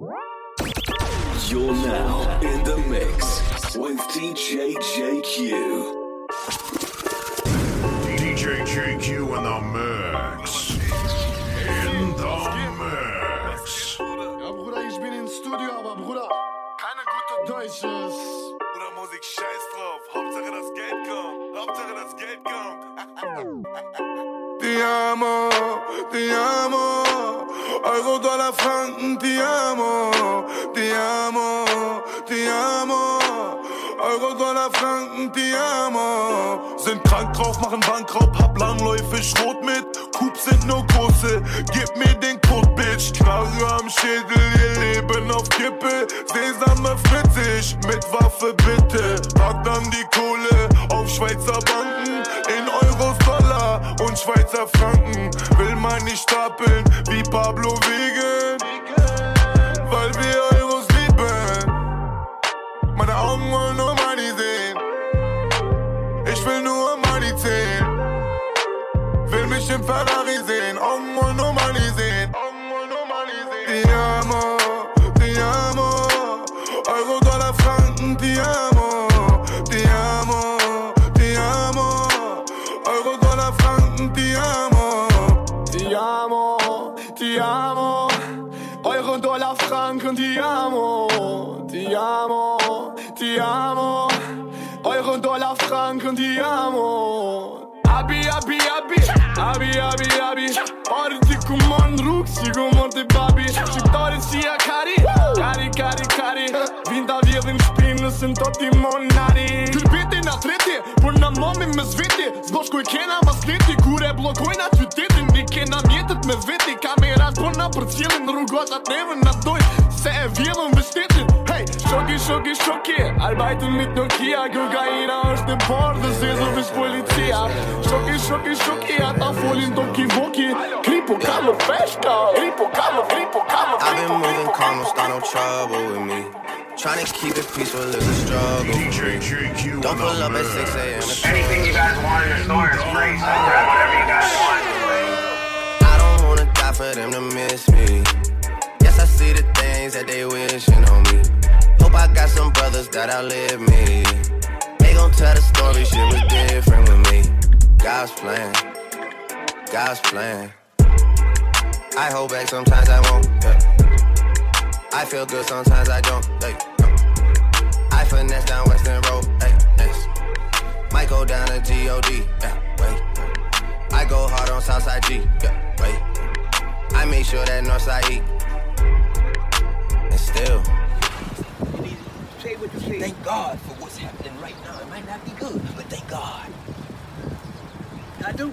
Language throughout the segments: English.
You're now in the mix with DJ JQ. DJ JQ in the mix. In the mix. Ja, Bruder, ich bin im Studio, aber Bruder, keine gute Deutsch ist. Bruder, Musik, scheiß drauf. Hauptsache das Geld kommt. Hauptsache das Geld kommt. Ti amo, ti amo. Euro, Dollar, Franken, ti amo. Ti amo, ti amo. Euro, Dollar, Franken, ti amo. Sind krank drauf, machen Bankraub, hab Langläufe, Schrot mit. Coups sind nur große, gib mir den Code, Bitch. Knarre am Schädel, ihr Leben auf Kippe. Sesame fritzig, mit Waffe bitte. Pack dann die Kohle auf Schweizer Banken. Schweizer Franken. Will man nicht stapeln wie Pablo Wegen. Weil wir Euros lieben. Meine Augen wollen nur Money sehen. Ich will nur Money zählen. Will mich im Ferrari sehen. Augen Franken, ti amo. Abi, abi, abi. Abi, abi, abi. Parti ku man rrug, si ku mund të babi Shqiptarit si a kari Kari, kari, kari Vinda vjedhin shpinë nësën të ti monari Kërpiti na treti, por na mami me zveti Zbosh ku i kena mas leti Kure blokojna qytetin Ni kena mjetet me veti Kamerat por na për cilin Rrugotat neve na doj Se e vjedhën me shtetin Hey, shoki, shoki, shoki Arbajtën mit Nokia Kokaina është e parë Dhe zezo vish policia. Shoki, shoki, shoki Ata folin do ki voki. Kripo kamo feshka Kripo kamo, kripo kamo, I've been kripo, moving kripo calm, don't start no trouble with me. Trying to keep it peaceful is a struggle. DJ JQ Don't pull up the at 6 mix. a.m. Anything you guys want in the store is free, so grab whatever you guys want. I don't wanna die for them to miss me. Yes, I see the things that they wishing on me. Hope I got some brothers that outlive me. They gon' tell the story, shit was different with me. God's plan, God's plan. I hold back, sometimes I won't. yeah. I feel good, sometimes I don't. Like, I finesse down Weston Road. Hey, yes. Might go down to G-O-D. Yeah, wait. I go hard on Southside G. Yeah, wait. I make sure that Northside E. And still, Thank God for what's happening right now. It might not be good, but thank God. I do.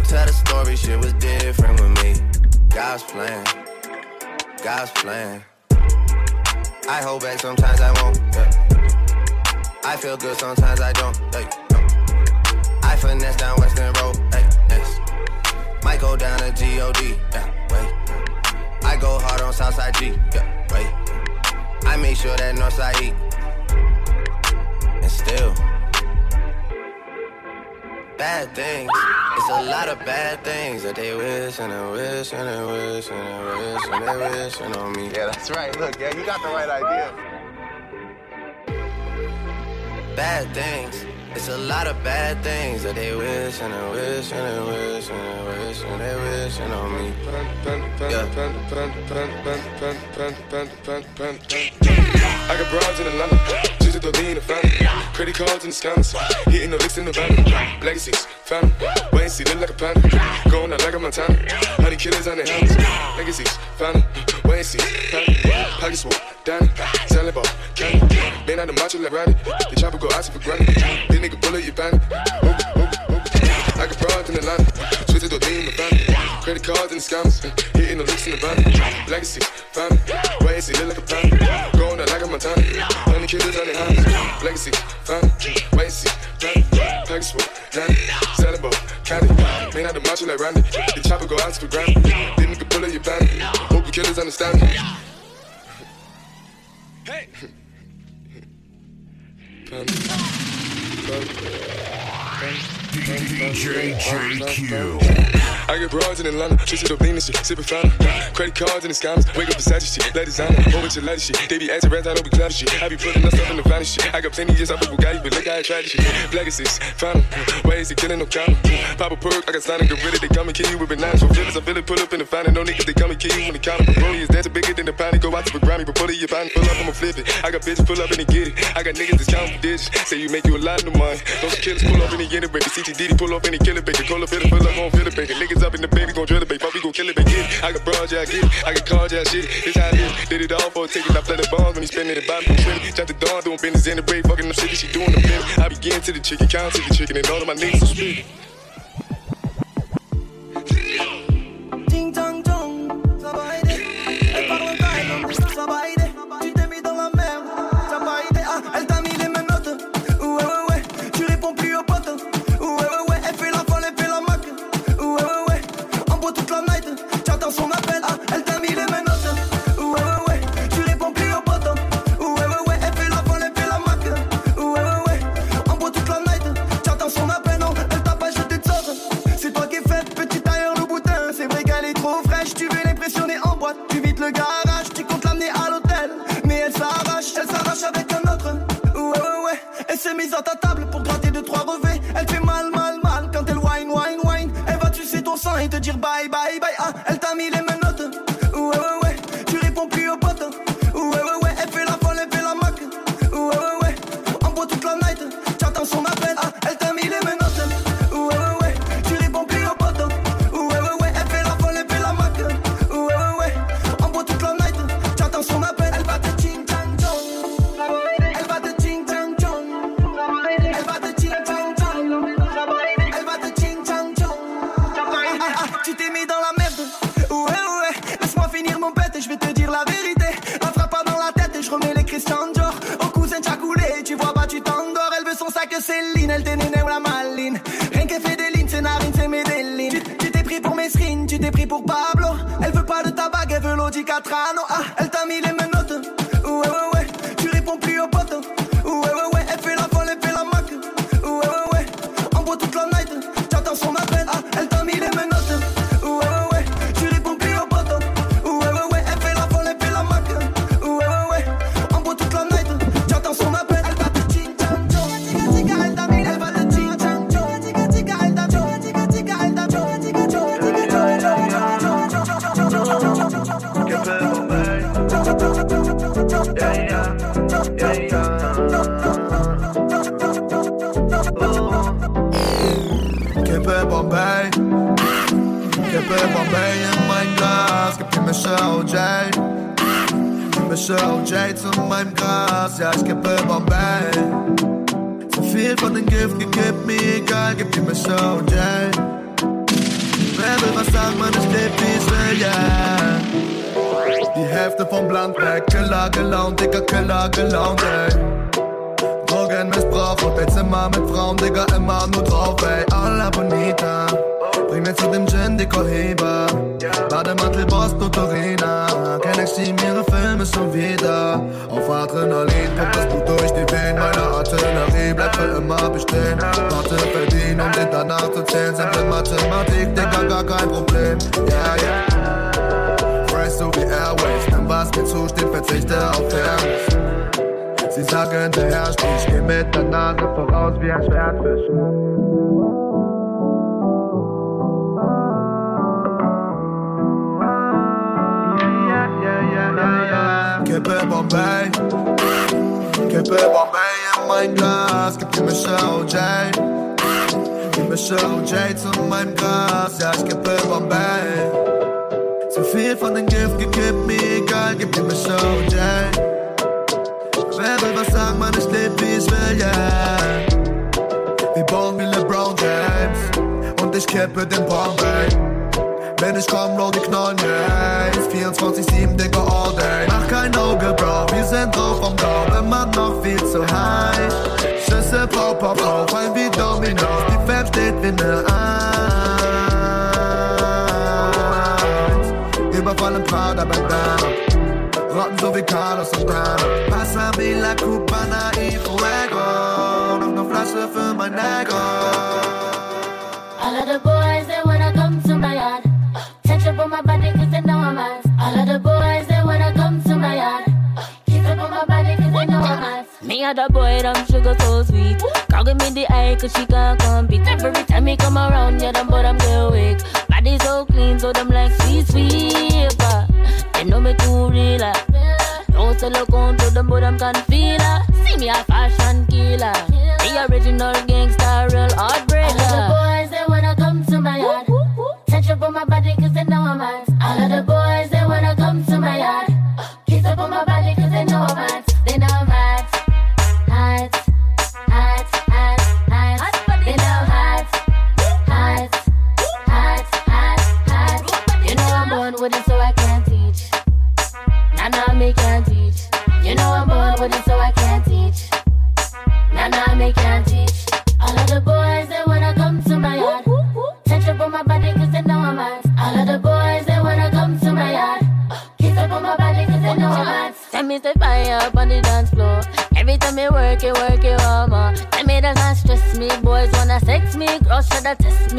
Gon' tell the story, shit was different with me. God's plan, God's plan. I hold back, sometimes I won't. yeah. I feel good, sometimes I don't. Like, I finesse down Weston Road. Yes. Might go down to G-O-D. Yeah, wait. I go hard on Southside G. Yeah, wait. I make sure that Northside E. And still, bad things. It's a lot of bad things that they wish and they wish and they wish and they wish and they wishing on me. Yeah, that's right. Look, yeah, you got the right idea. bad things. It's a lot of bad things that they wish and they wish and they wish and they wish and they wishing on me. Yeah. I got broads in Atlanta, to lean the family. Credit cards and scams, hitting the licks in the van. Legacies, family, wait and see, look like a panda. Going out like a Montana, honey killers on their hands. Legacies, family, wait and see, family. Pockets full, Danny, selling ball, candy. Man out the macho like Randy, the chopper go out for granted. This nigga bullet, you bandit. Like a broad in the land, Switch to a thing in the. Credit cards and scams. Hitting the looks in the van. Legacy, fam. Why is it look like a plan? Going out like a Montana. Only killers on the hands. Legacy, fam. Why is it fam. Packers with Danny. Celebo, Caddy. Man, I the macho like Randy. The chopper go out for granted. Then you can pull up your band. Hope the killers understand me. Hey! Panda. Panda. Panda. DJ JQ. I get broads in Atlanta, just to the lean shit, sippin' fountain. Credit cards and the scammers, wake up beside your shit, let designer, bunch of light shit. They be acting rats, I don't be clouded shit. I be putting up in the finest shit. I got plenty years off of Bugatti, but look how I tried this shit. Black is six, fountain, ways to killing no counter. Pop a perk, I got signed and get rid of, they come and kill you with bananas. For feelings, I feel it, pull up in the fountain, no niggas, they come and kill you when the counter. Broly is dancing bigger than the pound, go out to the Grammy, but pull it, your pound, pull up, I'ma flip it. I got bitches, pull up and they get it. I got niggas that's counting digits, say you make you a lot of money. Those killers pull up in they get it, break the CTD, pull up and they kill it, baby. Call up, fill it, pull up, gon' fill it, baby. Niggas up in the baby, gon' drill it, baby. We gon' kill it, baby. It. I got bras, yeah, I get it. I got cars, yeah, shit it. It's how I live. Did it all for a ticket. I play the bombs when he spending the bottom, spinning. Jump the dawn, doing business in the break, fucking them shit, she doing the flip. I begin to the chicken, count to the chicken, and all of my niggas are split. zu meinem Gras, ja, ich kippe Bombay. Zu viel von dem Gift gekippt, mir egal, gib mir Show, Jay. Wer will was sagen, man, ich lebe wie ich will, yeah. Wie Bone, wie LeBron James. Und ich kippe den Bombay. Wenn ich komm, roll die Knollen, yeah. 24-7, Digga, all day. Mach kein Auge, Bro, wir sind drauf am Dorf, immer noch viel zu high. Schüsse, Pop, Pop, Pop, fallen wie Dominos. Die Fans steht wie ne Eins. Carlos Santana. Pásame la cubana y fuego. Nog een flessen van mijn negro. All of the boys, they wanna come to my yard. Touch up on my body cause they know I'm ass. All of the boys, they wanna come to my yard. Kiss up on my body they know I'm ass. Me and the boy, them sugar so sweet. Girl give me the eye cause she can't compete. Every time he come around, yeah, them boy, them get weak. Body so clean, so them like sweet, sweet. They know me too real, like. So look on to them, but I'm can feel her. See me a fashion killer. The original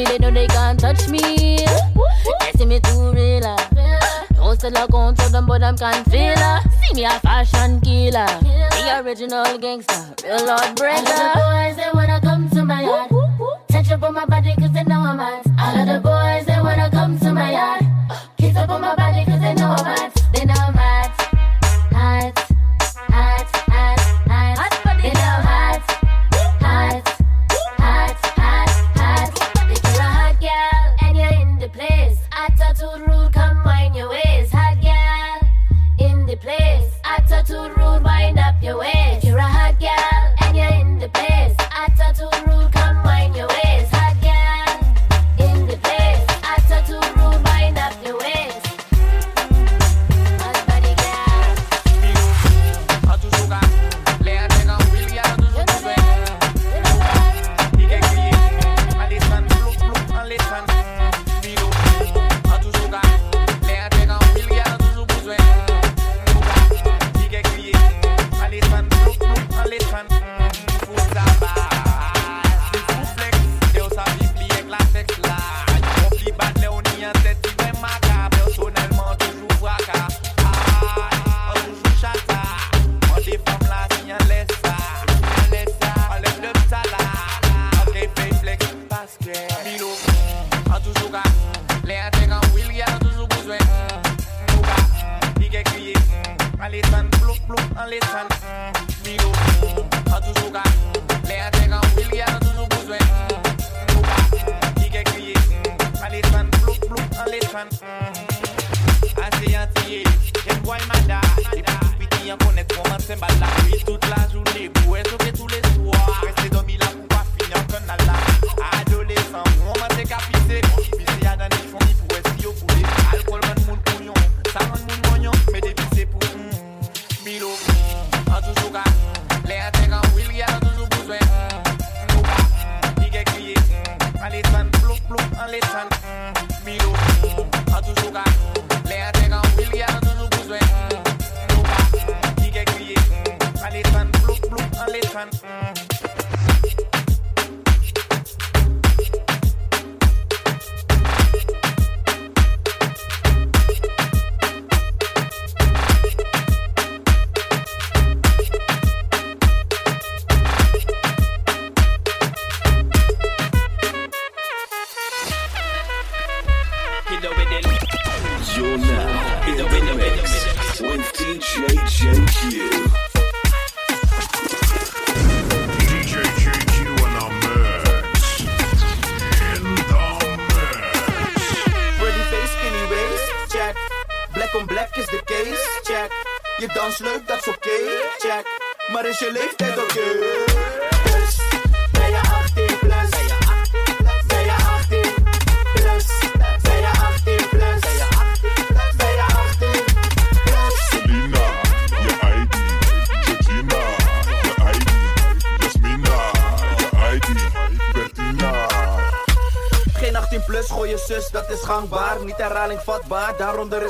me, they know they can't touch me. They see me too real. Ah. No still account to them, but I'm can feel her. See me a fashion killer. The original gangster, real Lord Brenda. All of the boys, they wanna come to my yard. Touch up on my body, cause they know I'm hot. All of the boys, they wanna come to my yard. Kiss up on my body, cause they know I'm hot.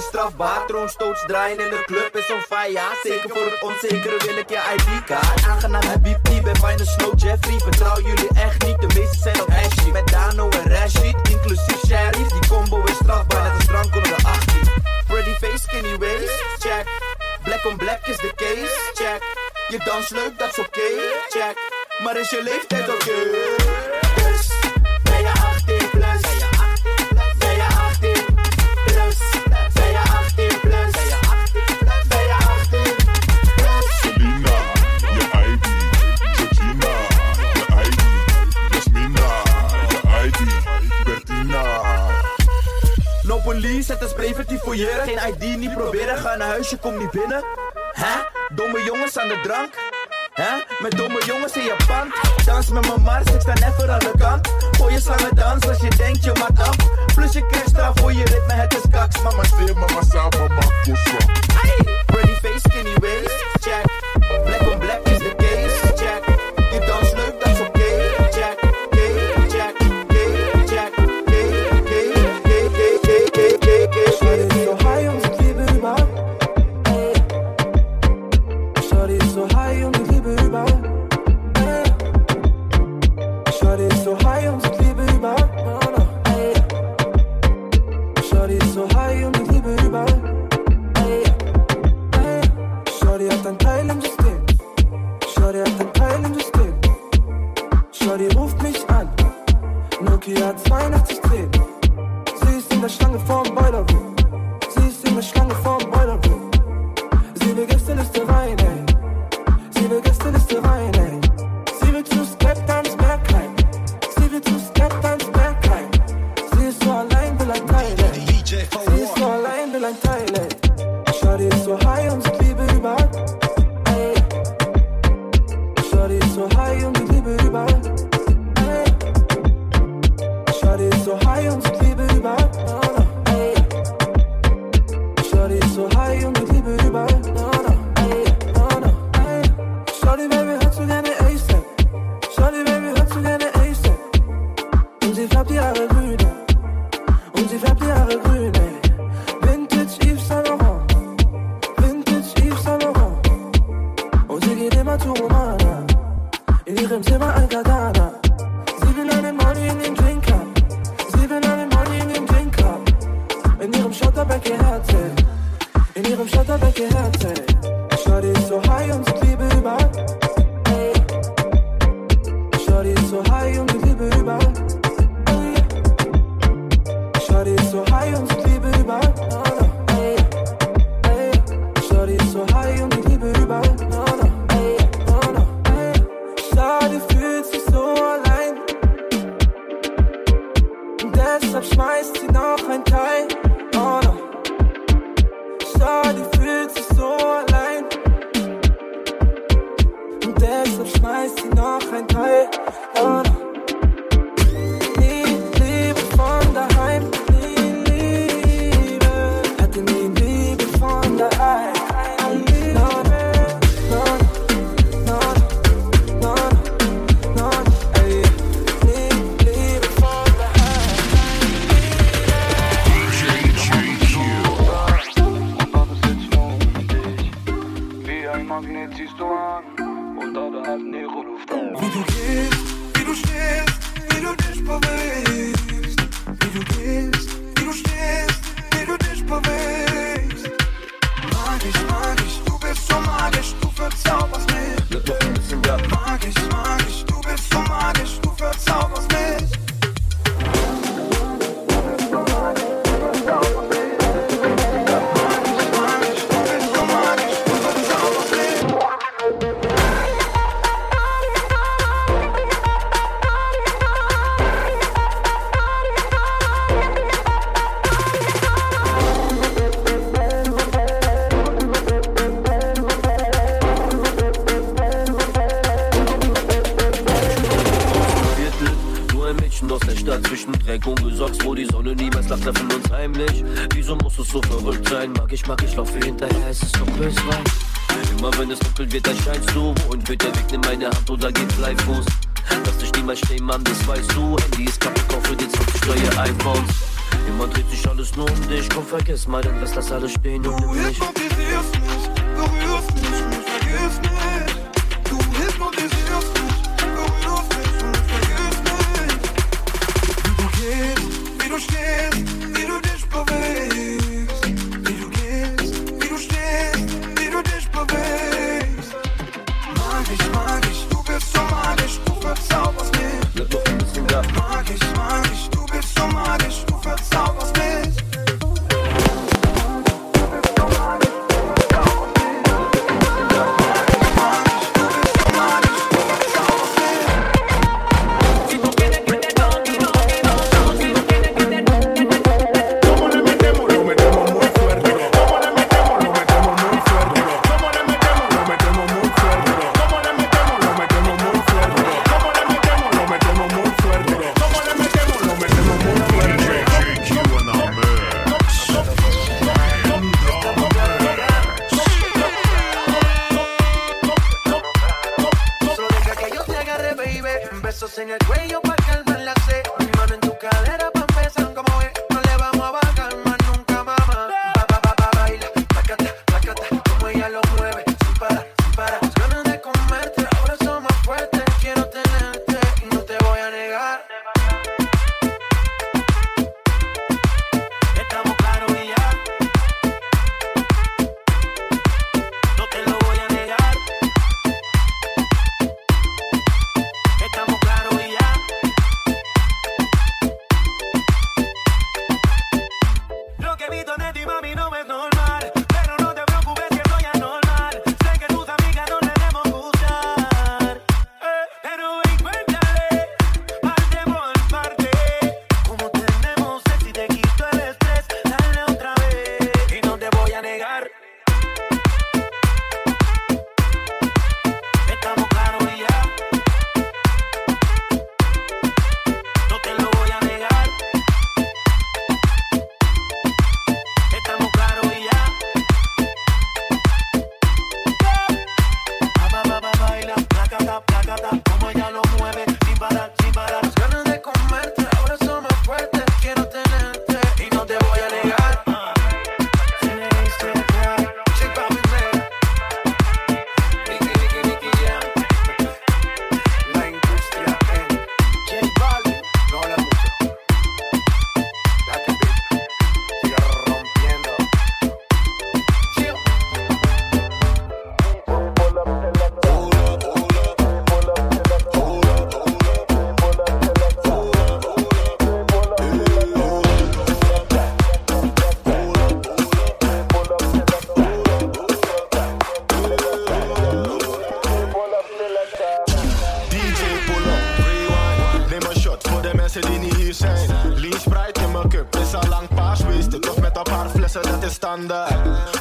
is strafbaar. Troonstoots draaien in de club is on fire. Zeker voor het onzekere wil ik je ID-kaart. Aangenaam Habib pie ben bijna Snow Jeffrey. Vertrouw jullie echt niet, de meesten zijn op Ashley. Met Dano en Rashid, inclusief Sherry. Die combo is strafbaar, net als drank onder de 18. Freddy face, skinny waist, check. Black on black is de case, check. Je dans leuk, dat is oké, check. Maar is je leeftijd oké? Je komt niet binnen? Hè? Domme jongens aan de drank? Hè? Met domme jongens in Japan. Dans met mijn mars, ik sta net voor aan de kant. Gooi je slangen dans als je denkt je wat af. Plus je krijgt straf voor je ritme, het is kaks. Mama, speel mama, samen, mama, kussa. Ready face, skinny waist, check. so verrückt sein. Mag ich, mag ich, laufe hinterher, es ist doch bös weiß. Immer wenn es dunkel wird, erscheinst du. Und wird der Weg in meine Hand oder geht Bleifuß. Lass dich niemals stehen, Mann, das weißt du. Handy ist kaputt, kaufe dir 20 neue iPhones. Immer dreht sich alles nur um dich, komm, vergiss mal, dann lass das alles stehen und nimm mich.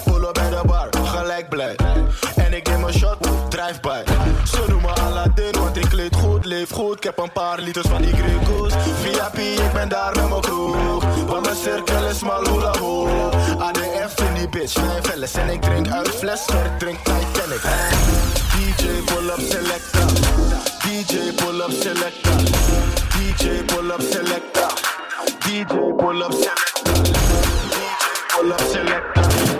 Voelen bij de bar, gelijk blij. En ik neem een shot, drive by. Ze noemen Aladdin, want ik kleed goed, leef goed. Ik heb een paar liters van die Via P. ik ben daar met mijn kroeg. Want mijn cirkel is maar hula ho. ADF in die bitch, mijn velles. En ik drink uit fles, maar drink Titanic. DJ pull-up selecta. DJ pull-up selecta. DJ pull-up selecta. DJ pull-up selecta. DJ pull-up selecta.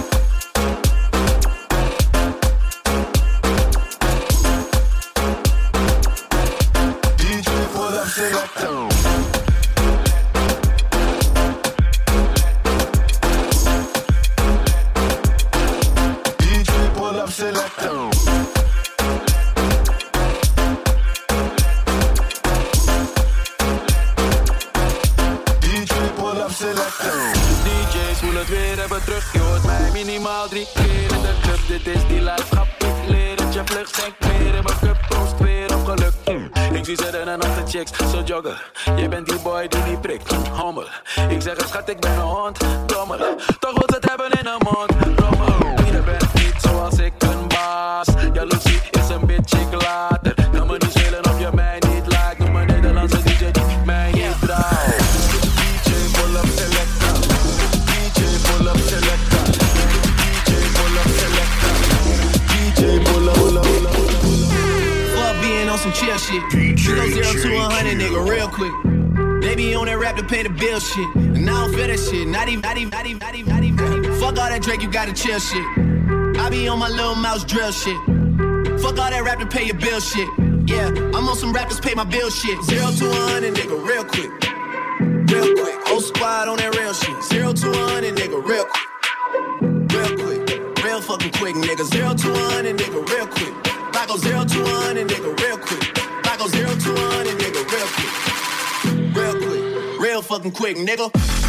Ze zitten een achter chicks, zo so jogger. Je bent die boy die niet prikt, hommel. Ik zeg het schat, ik ben een hond, dommel. Toch wil ze het hebben in een mond, rommel. Je bent niet zoals ik een baas. Jaloezie is een bitch, ik. She go zero to a hundred, nigga, real quick. Baby, on that rap to pay the bill shit. And I don't feel that shit. Not even, not even, not even, not even, not even. Fuck all that Drake, you gotta chill shit. I be on my Lil Mouse drill shit. Fuck all that rap to pay your bill shit. Yeah, I'm on some rappers pay my bill shit. Zero to a hundred, nigga, real quick. Real quick. Old squad on that real shit. Zero to a hundred, nigga, real quick real fucking quick, nigga. Zero to one and nigga real quick. I go zero to one and nigga real quick go zero to one and nigga real quick. Real quick. Real fucking quick, nigga.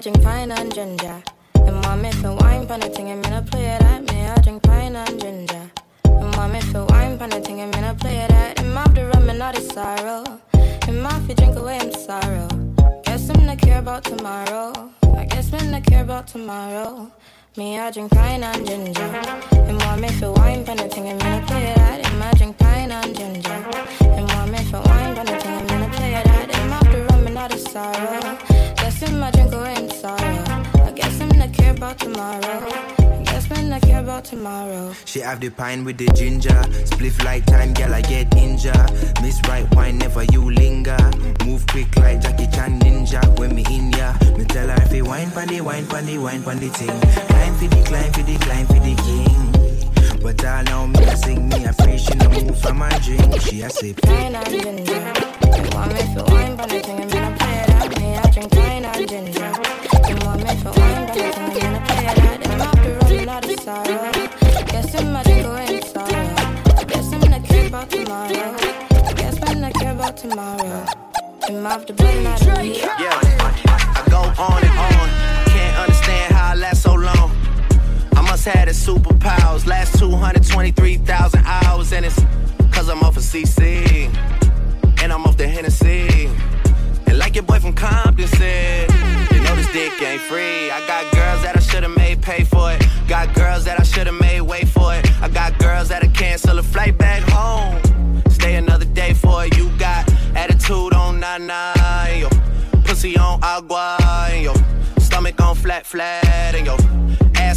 I drink pine and ginger. And mom, if you wine pan a ting. And me, gonna play it at me. I drink pine and ginger. And mom, if you wine pan a ting. And me, gonna play it at him. After rum and all the sorrow. And mom, if drink away, I'm sorrow. Guess I'm not care about tomorrow. I guess men not care about tomorrow. Me, I drink pine and ginger. And mom, if you wine pan a ting. And me, gonna play it at him. I drink pine and ginger. And mom, if you wine pan a ting. And me, gonna play it at him. After rum and all the sorrow. Sipping my drink away in sorrow. I guess I'm not care about tomorrow. I guess man, I care about tomorrow. She have the pine with the ginger. Spliff like time, girl, I get injured. Miss right wine, never you linger. Move quick like Jackie Chan Ninja. When me in ya, me tell her if you wine pandy, wine pandy, wine pandy ting. Climb for the, climb for the, climb for the king. But I know me, I sing me, I pray she no move from my drink. She a sip. Nine, nine, nine, nine. You want me for wine, but I think I'm gonna play I drink wine and ginger. Want me for wine, but the thing I'm gonna play it out. After running out of sorrow. Guess I'm mad to sorrow. Guess I'm not care about tomorrow. Guess I'm not care about tomorrow. Them after burning out of me. Yeah, I go on and on. Can't understand how I last so long. I must have the superpowers. Last 223,000 hours, and it's cause I'm off of CC. And I'm off the Hennessy. Like your boy from Compton said, you know this dick ain't free. I got girls that I should've made pay for it. Got girls that I should've made wait for it. I got girls that'll cancel a flight back home. Stay another day for it. You got attitude on nine yo. Pussy on agua, yo. Stomach on flat, flat, and yo.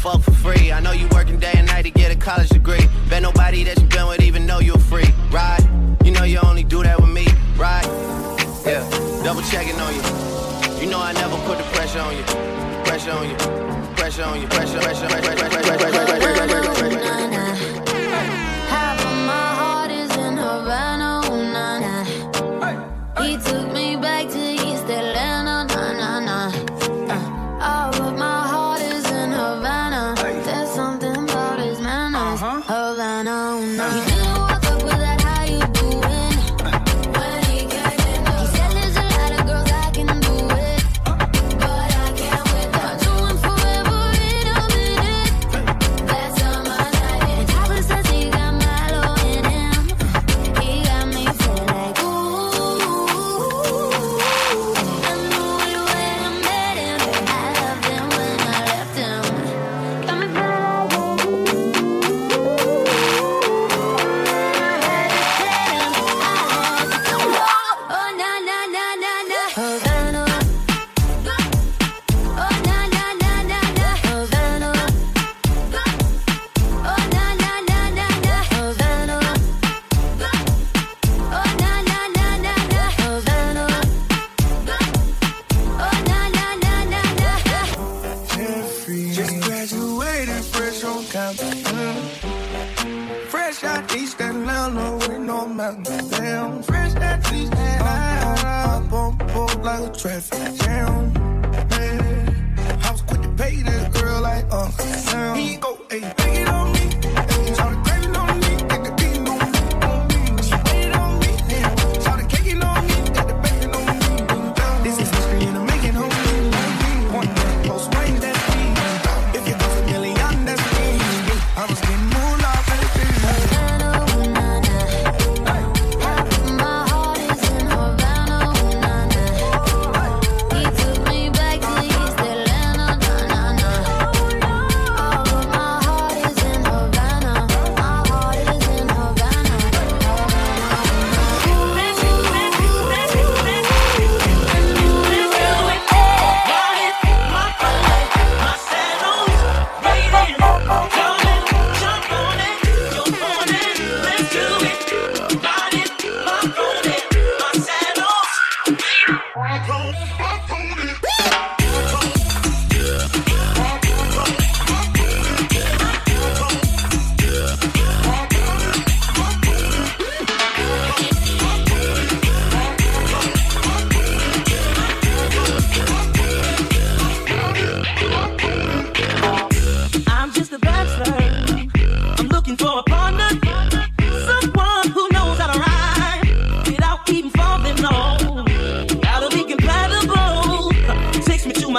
fuck for free? I know you working day and night to get a college degree. Bet nobody that you been with even know you're free, right? You know you only do that with me, right? Yeah, double checking on you. You know I never put the pressure on you. Pressure on you. Pressure on you. Pressure, pressure, pressure, pressure, pressure, pressure, pressure, pressure, pressure,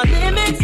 my limits.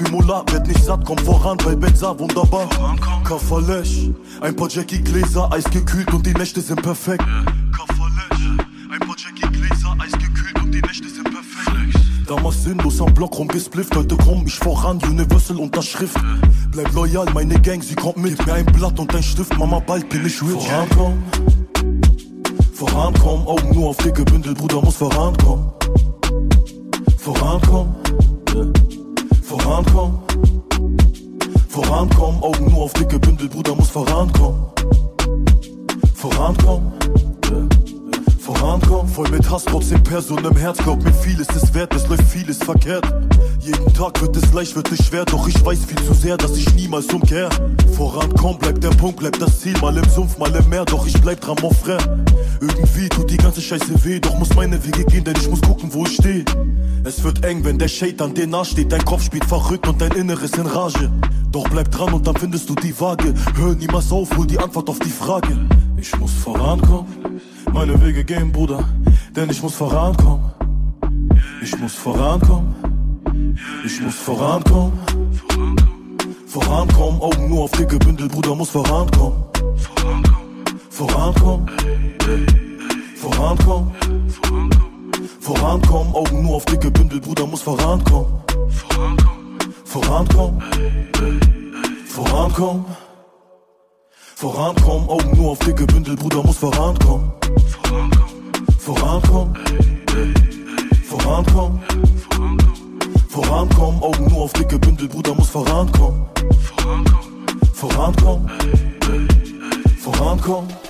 Wie Mullah, werd nicht satt, komm voran, bei Benza, wunderbar. Kafalesch, ein paar Jackie-Gläser, eisgekühlt und die Nächte sind perfekt. Kafalesch, ein paar Jackie-Gläser, eisgekühlt und die Nächte sind perfekt. Damals sinnlos am Block rumgesplifft, heute komm ich voran, Universal Unterschrift. Bleib loyal, meine Gang, sie kommt mit. Gib mir ein Blatt und ein Stift, Mama, bald bin ich rich. Vorankommen, vorankommen, Augen nur auf dicke Bündel, Bruder muss vorankommen. Vorankommen, vorankommen, vorankommen, Augen nur auf dicke Bündel, Bruder muss vorankommen. Vorankommen, vorankommen, voll mit Hass, trotzdem Person im Herz, glaub mir vieles ist wert, es läuft vieles verkehrt. Jeden Tag wird es leicht, wird es schwer, doch ich weiß viel zu sehr, dass ich niemals umkehr. Vorankommen, bleibt der Punkt, bleibt das Ziel, mal im Sumpf, mal im Meer, doch ich bleib dran, mon frère. Irgendwie tut die ganze Scheiße weh, doch muss meine Wege gehen, denn ich muss gucken, wo ich steh. Es wird eng, wenn der Shade an dir nachsteht, dein Kopf spielt verrückt und dein Inneres in Rage. Doch bleib dran und dann findest du die Waage. Hör niemals auf, hol die Antwort auf die Frage. Ich muss vorankommen, meine Wege gehen, Bruder, denn ich muss vorankommen. Ich muss vorankommen, ich muss vorankommen. Vorankommen, Augen nur auf dicke Bündel, Bruder, muss vorankommen. Vorankommen, vorankommen. Vorankommen, Augen nur auf dicke Bündel, Bruder, muss vorankommen. Vorankommen, vorankommen. Vorankommen, Augen nur auf dicke Bündel, Bruder, muss vorankommen. Vorankommen, vorankommen. Vorankommen, Augen nur auf dicke Bündel, Bruder, muss vorankommen. Vorankommen, vorankommen. Se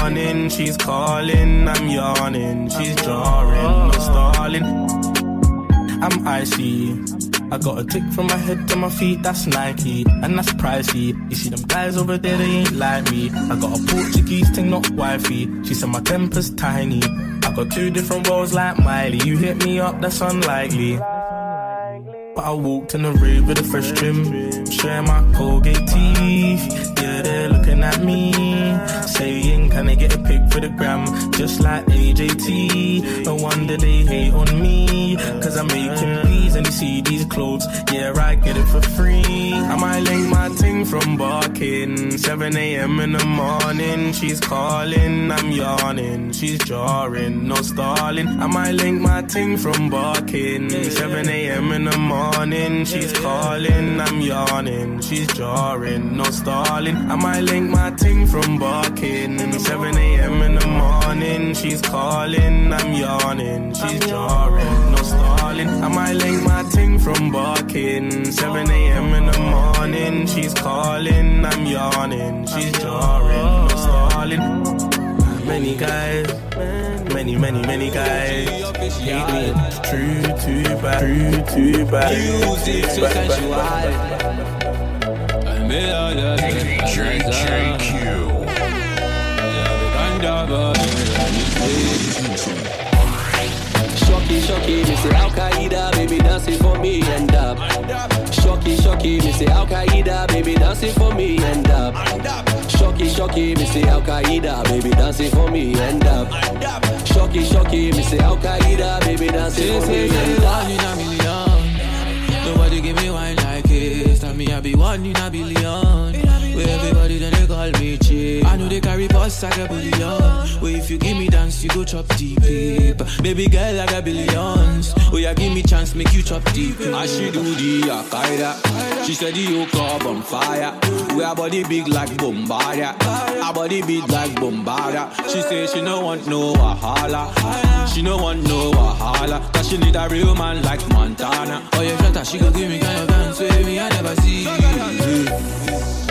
She's calling, I'm yawning. She's jarring, no stalling. I'm icy. I got a tick from my head to my feet, that's Nike, and that's pricey. You see them guys over there, they ain't like me. I got a Portuguese thing, not wifey. She said my temper's tiny. I got two different roles like Miley. You hit me up, that's unlikely. But I walked in the rave with a fresh trim, sharing my Colgate teeth. Yeah, they're looking at me, saying, Can I get a pic for the gram? Just like AJT. No wonder they hate on me, cause I'm making peas and you see these clothes. Yeah, I get it for free. I might link my ting from barking. 7 a.m. in the morning, she's calling, I'm yawning. She's jarring, no stalling. I might link my ting from barking. 7 a.m. in the morning, she's calling, I'm yawning. She's jarring, no stalling. I might link my ting from barking. 7 a.m. in the morning, she's calling, I'm yawning. She's jarring, no stalling. I might link my ting from barking. 7 a.m. in the morning, she's calling, I'm yawning. She's jarring, no stalling. Many guys, many, many, many guys hate me. True, too bad, true, too bad. Music so sensual. Shocky, shocky, me say Akaida, baby dancing for me and up. Shocky, shocky, me say Akaida, baby dancing for me and up. Shocky, shocky, me say Akaida, baby dancing for me and up. Shocky, shocky, me say Akaida, baby dancing for me and up. The word you give me wine like it. Tell me I be one, you not be Leon. Where everybody then they call me chick. I know they carry boss like a billion. Where if you give me dance, you go chop deep. Baby girl, I got billions. Oh yeah, give me chance, make you chop deep. I she do the Akaida. She said the whole club on fire. We her body big like Bombardia. Her body big like Bombardia. She say she no want no wahala. She no want no wahala. Cause she need a real man like Montana. Oh yeah, shut up, she gon' give me kind of dance with me, I never see.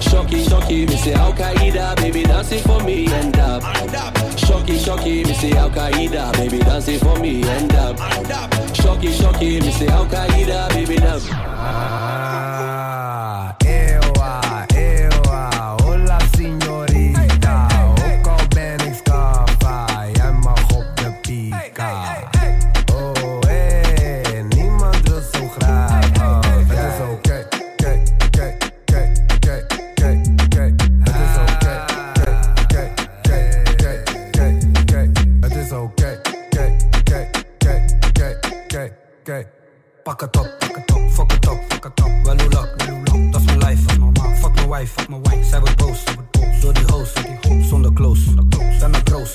Shocky, shocky, me say Akaida, baby dancing for me end up. Shocky, shocky, me say Akaida, baby dancing for me end up. Shocky, shocky, me say Akaida, baby dancing. Het op, fuck het op, fuck het op, fuck het op. Wel hoe lak, dat is mijn life, fuck mijn wife, fuck mijn wife. Zij wordt boos, door die hoes, zonder close. Ben met broos,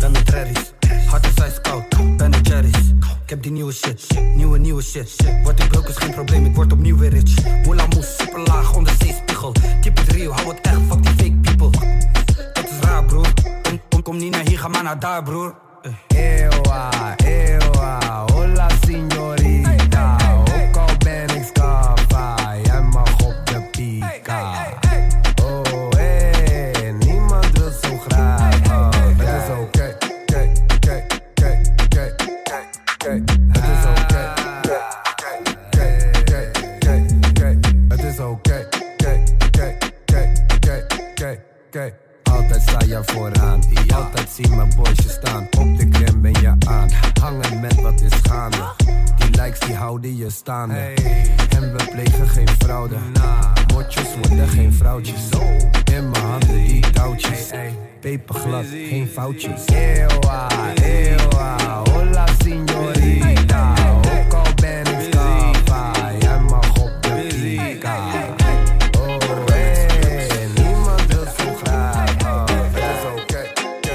ben met rarries. Hart is ijskoud, ben met cherries. Ik heb die nieuwe shit, nieuwe nieuwe shit. Word ik broke is geen probleem, ik word opnieuw weer rich. Moela moes, super laag, onder zeespiegel. Keep it real, hou het echt, fuck die fake people. Dat is raar broer, kom, kom, kom niet naar hier, ga maar naar daar broer. Foutjes. Ewa, ewa, hola signorita. Ook al ben ik Scava, jij mag op de pika. Oh, hey, niemand wil zo graag. Oh.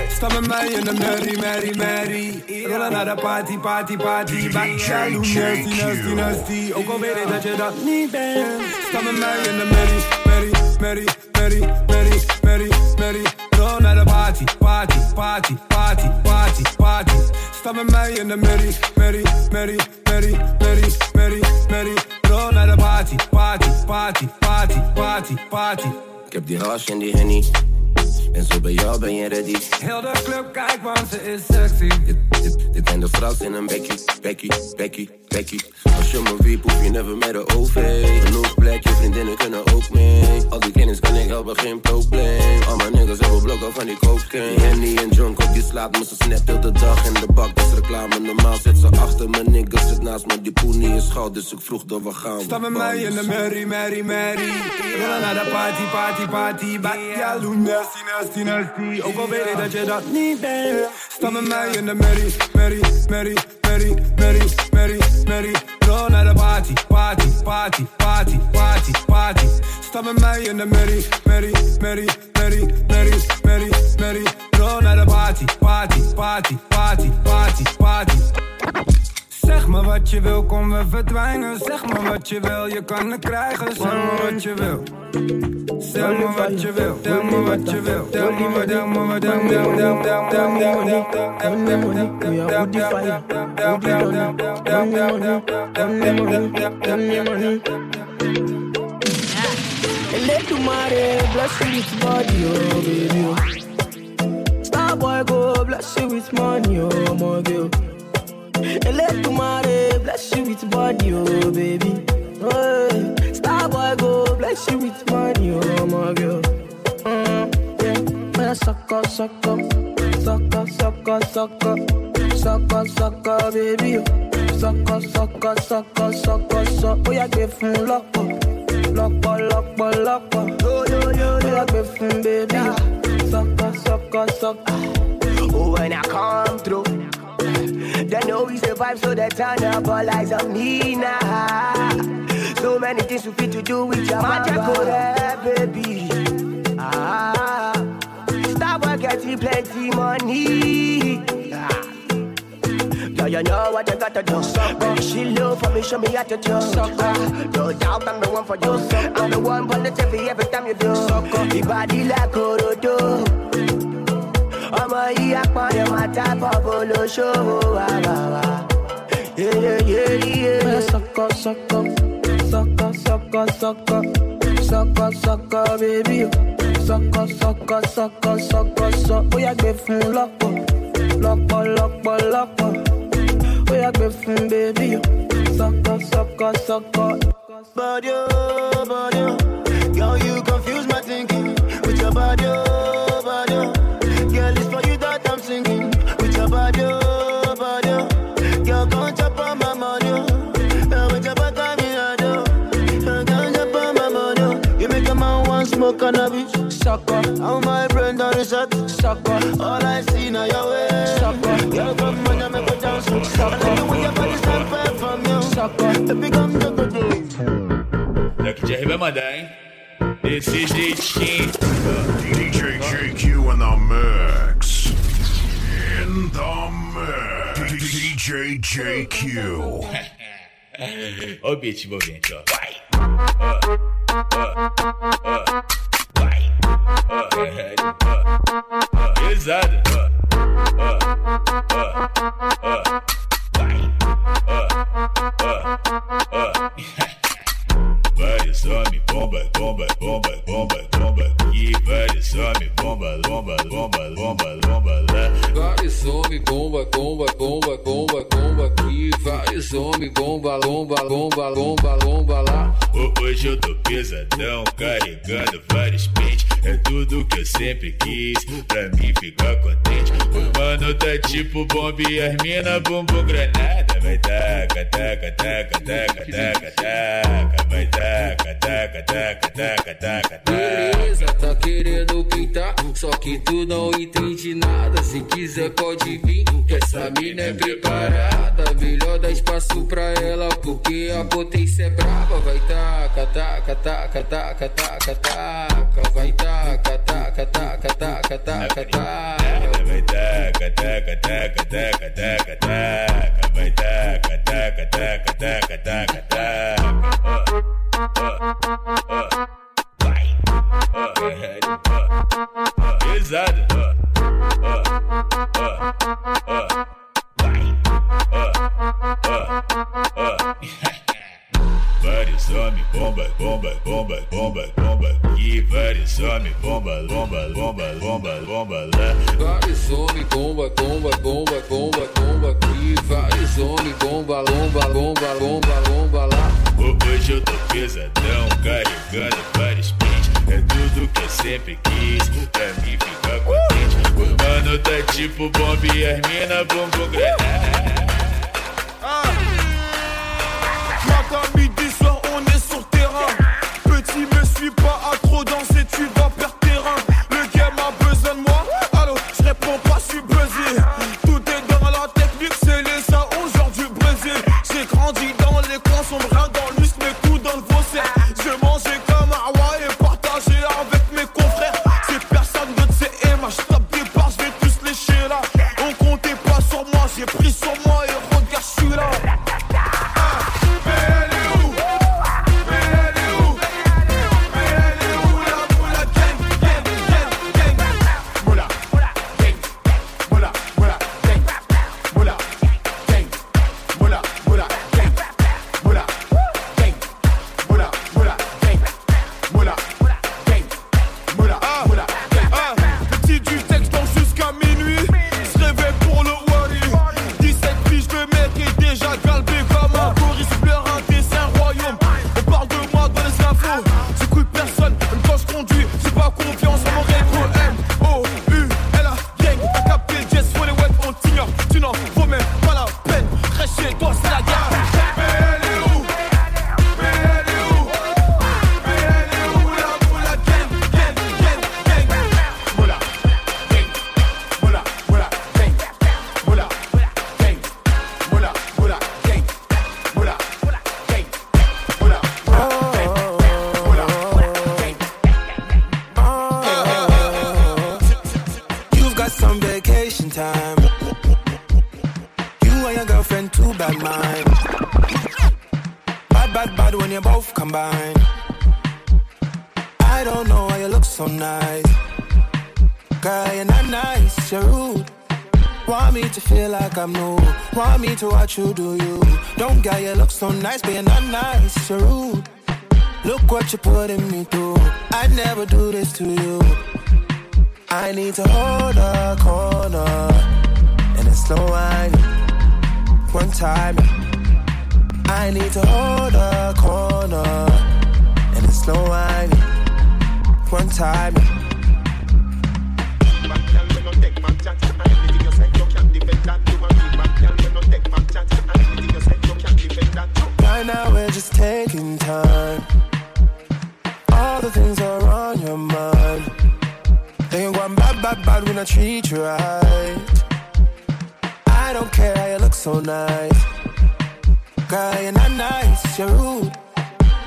Sta met mij in de merrie, merrie, merrie. Rollen naar de party, party, party. Bij jaloux, nasty, nasty, nasty. Ook al weet ik dat je dat niet bent. Sta met mij in de merrie, merrie, merrie, merrie, merrie, merrie, merrie. Party, party, party, party, party, party. Sta met mij in de merrie, merrie, merrie, merrie, merrie, merrie, merrie. Rol naar de party, party, party, party, party, party. Ik heb die hash en die henny. En zo bij jou ben je ready. Heel de club kijkt, want ze is sexy. Dit dit, dit zijn de straat in een Becky, Becky, Becky, Becky. Als je me wiep, hoef je never met de OV. Van die cocaine. Henny en Junk op die slaat me, ze snap heel de dag in de bak. Dus reclame, normaal zit ze achter me. Niggas zit naast me, die poenie is goud. Dus ik vroeg door, we gaan. Sta met mij in de merrie, merrie, merrie. Rollen naar de party, party, party. Bij jaloux, nasty, nasty, nasty. Ook al weet ik dat je dat niet bent. Sta met mij in de merrie, merrie, merrie, merrie, merrie, merrie, merrie. Rol naar de party, party, party, party, party, party. Sta met mij in de merrie, merrie, merrie, merrie, merrie, merrie, merrie. Rol naar de party, party, party, party, party, party. Zeg me wat je wil, kom we verdwijnen. Zeg me wat je wil, je kan het krijgen. Zeg me wat je wil. Zeg me wat je wil, tel me wat je wil. Tel me wat, tel me wat, tel me, tel me, tel me, tel me, tel me, tel me, tel me, tel Eledumare, bless you with body, oh baby. oh. Starboy go bless you with money, oh my girl. Eledumare, bless you with body, oh baby. Oh, yeah. Starboy go bless you with money, oh my girl. Mm, yeah. Man, suck up, suck up, suck up, suck up, suck up, suck up, suck up, baby. Suck up, suck up, suck up, suck up, suck. Oh yeah, give him lock up, lock up, lock up, lock up. Yo yo yo, oh yeah, give him baby. Suck up, suck up, suck up. Oh, when I come through, they know we survive, so they turn up all eyes on me now. So many things we fit to do with your magic, baby. Ah, stop getting plenty money. Ah. Yeah, you know what you gotta do. Baby, she love for me, show me how to do. Ah, No doubt I'm the one for you. I'm the one for the TV every time you do. Your body like Orodo. Ọmọ yìí apọ̀nì máa tábọ̀ bolóṣòwò wà wà wà. Man, suck up, suck up, suck up, suck up, suck up, suck up, suck up, baby. Suck up, suck up, suck up, suck up, suck. Oh yeah, gbé fún lọ́pọ̀, lọ́pọ̀, lọ́pọ̀, lọ́pọ̀. Oh yeah, gbé fún baby. Suck up, suck up, suck up. Body, oh, oh. Girl, you confuse my thinking How my brain done reset, sucker. All I see now your way, sucker. Girl, come on, you make me dance, sucker. I like the way your body stand firm from you, sucker. Baby, come do do do. Daqui de vai mandar, hein? Desse jeitinho. DJ JQ in the mix. In the mix. DJ JQ. Olha o beat envolvente, ó. Vai! Ah, ah, ah, Ah, ah, ah! Ah, ah, ah, ah! Ah, ah, ah. Vários homens, bomba, bomba, bomba, bomba, bomba aqui. Vários homens, bomba, lomba, lomba, lomba, lomba lá. Vários homens, bomba, bomba, bomba, bomba, bomba aqui. Vários homens, bomba, lomba, lomba, lomba, lomba lá. Ho- Hoje eu tô pesadão, carregando vários pentes. É tudo que eu sempre quis, pra mim ficar contente. O mano tá tipo bomba e as mina bumbum granada. Vai taca, taca, taca, taca, taca, taca. Vai taca, taca, taca, taca, taca, taca. Beleza, tá querendo pintar, só que tu não entende nada. Se quiser pode vir, que essa mina é preparada. Melhor dar espaço pra ela, porque a potência é brava. Vai taca, taca, taca, taca, taca, taca. Vai taca, taca, taca, taca, taca, taca. Vai taca, taca, taca, taca, taca, taca. Vai taca, taca, taca, taca, taca, taca. Ah, ah, ah. Vai! Ah, é, ah, ah. Pesado! Vários homens, bomba, bomba, bomba, bomba, bomba aqui. Vários homens, bomba, bomba, bomba, bomba, bomba lá. Vários homens, bomba, bomba, bomba, bomba, bomba aqui. Vários homens, bomba, lomba, lomba, lomba, lomba lá. Ho- Hoje eu tô pesadão, carregando vários pentes. É tudo que eu sempre quis, pra mim ficar contente. Mano tá tipo e soir, on est sur terrain. Petit, me suis pas à trop danser, tu vas perdre terrain. Le game a besoin de moi, allô, je réponds pas, suis. Tout est dans la technique, c'est les du Brésil. J'ai grandi dans les coins sombres, dans le To watch you do you. Don't get you look so nice, you're not nice, you're rude. Look what you're putting me through. I'd never do this to you. I need to hold a corner and it's slow wine. One time, I need to hold a corner and it's slow wine. One time. gonna treat you right. I don't care how you look so nice. Girl, you're not nice, you're rude.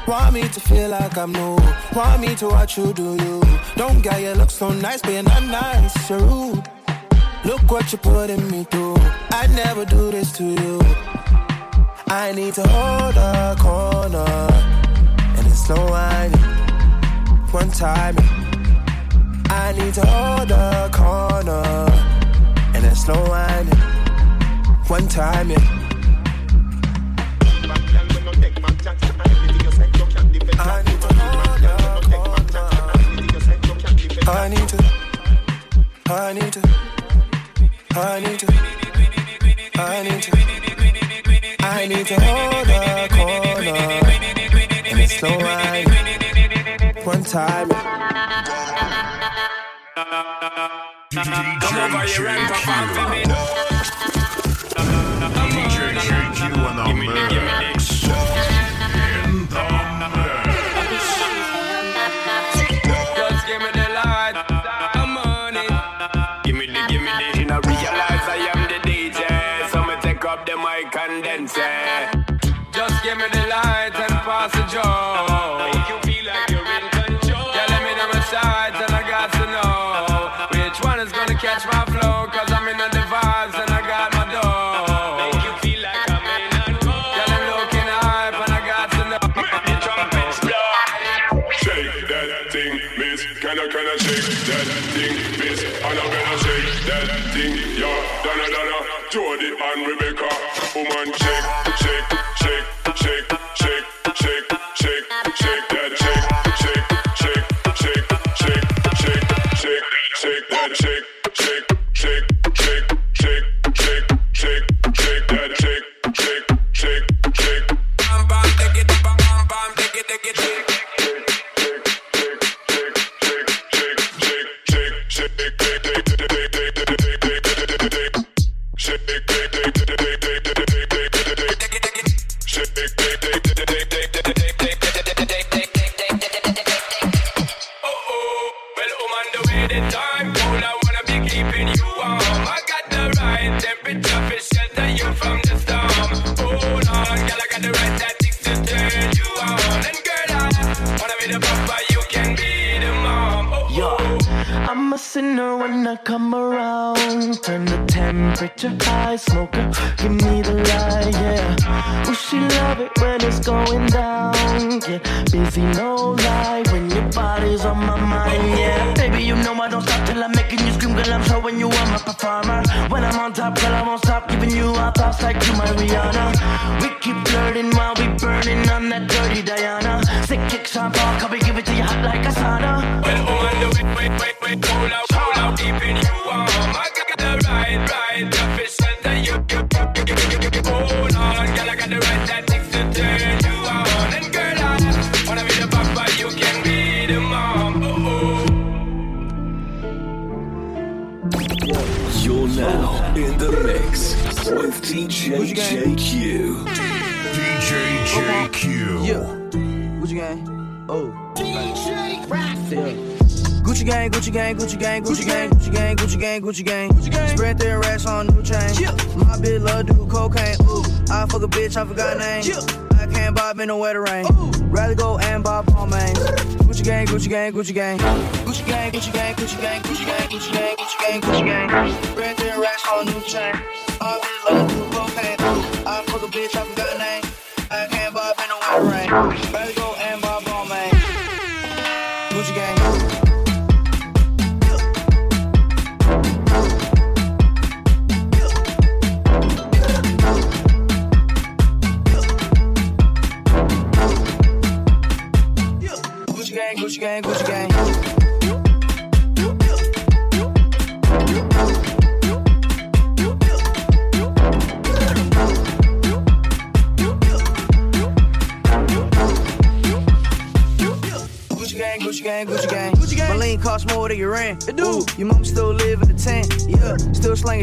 Want me to feel like I'm new. Want me to watch you do you. Don't care, you look so nice, but you're not nice, you're rude. Look what you're putting me through. I never do this to you. I need to hold a corner. And it's slow whining. One time. I need to hold the corner and a slow wine. One time, yeah. I need to hold the corner. I need to. I need to. I need to. I need to. I need to hold the corner and a slow wine. One time. Yeah. Come over here and perform for me. DJ JQ and the Gucci gang. Gucci gang. Spread their racks on new chain. Yeah. My bitch love do cocaine. Ooh. I fuck a bitch, I forgot name. Yeah. I can't bob in the wetter rain. Ooh. Rather go and bob all mains. Gucci gang, Gucci gang, Gucci gang. Gucci gang, Gucci gang, Gucci gang, Gucci gang, Gucci gang, Gucci gang, Gucci gang. Spread their racks on new chain. My bitch love do cocaine. I fuck a bitch, I forgot name. I can't bob in the wetter rain. Rather go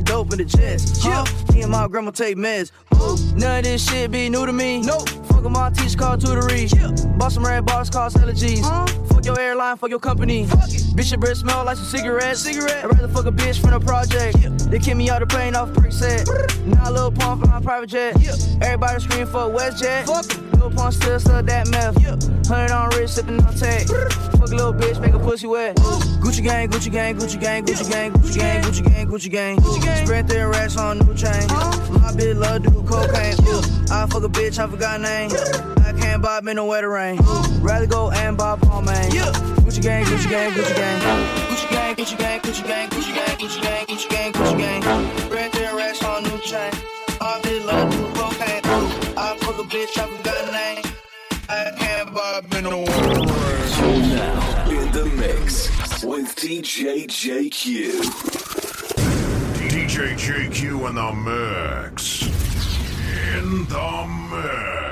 dope in the chest. Huh? Yeah. Uh-huh. Me and my grandma take meds. Ooh. None of this shit be new to me. Nope. Fuck my teacher called call tutory. Yeah. Bought some red bars, calls allergies. Huh? Fuck your airline, fuck your company. Fuck it. Bitch, your breath smell like some cigarettes. Cigarette. I'd rather fuck a bitch from the project. Yeah. They kick me out the plane off preset. Now now little pump my private jet. Yeah. Everybody scream for WestJet. Fuck it. Little Pump still sell that meth. Yeah. Hundred on rich, sipping on tape. Fuck a little bitch, make a pussy wet. Gucci gang, Gucci gang, Gucci gang, Gucci gang, Gucci gang, Gucci gang, Gucci gang. Spread their racks on new chain. My bitch love do cocaine. I fuck a bitch, I forgot name. I can't buy me no wetter rain. Rather go and buy Paul man. Gucci gang, Gucci gang, Gucci gang. Gucci gang, Gucci gang, Gucci gang, Gucci gang, Gucci gang, Gucci gang, Gucci gang. Spread their racks on new chain. My bitch love do cocaine. I fuck a bitch, I forgot Now in the mix with DJ JQ. DJ JQ in the mix. In the mix.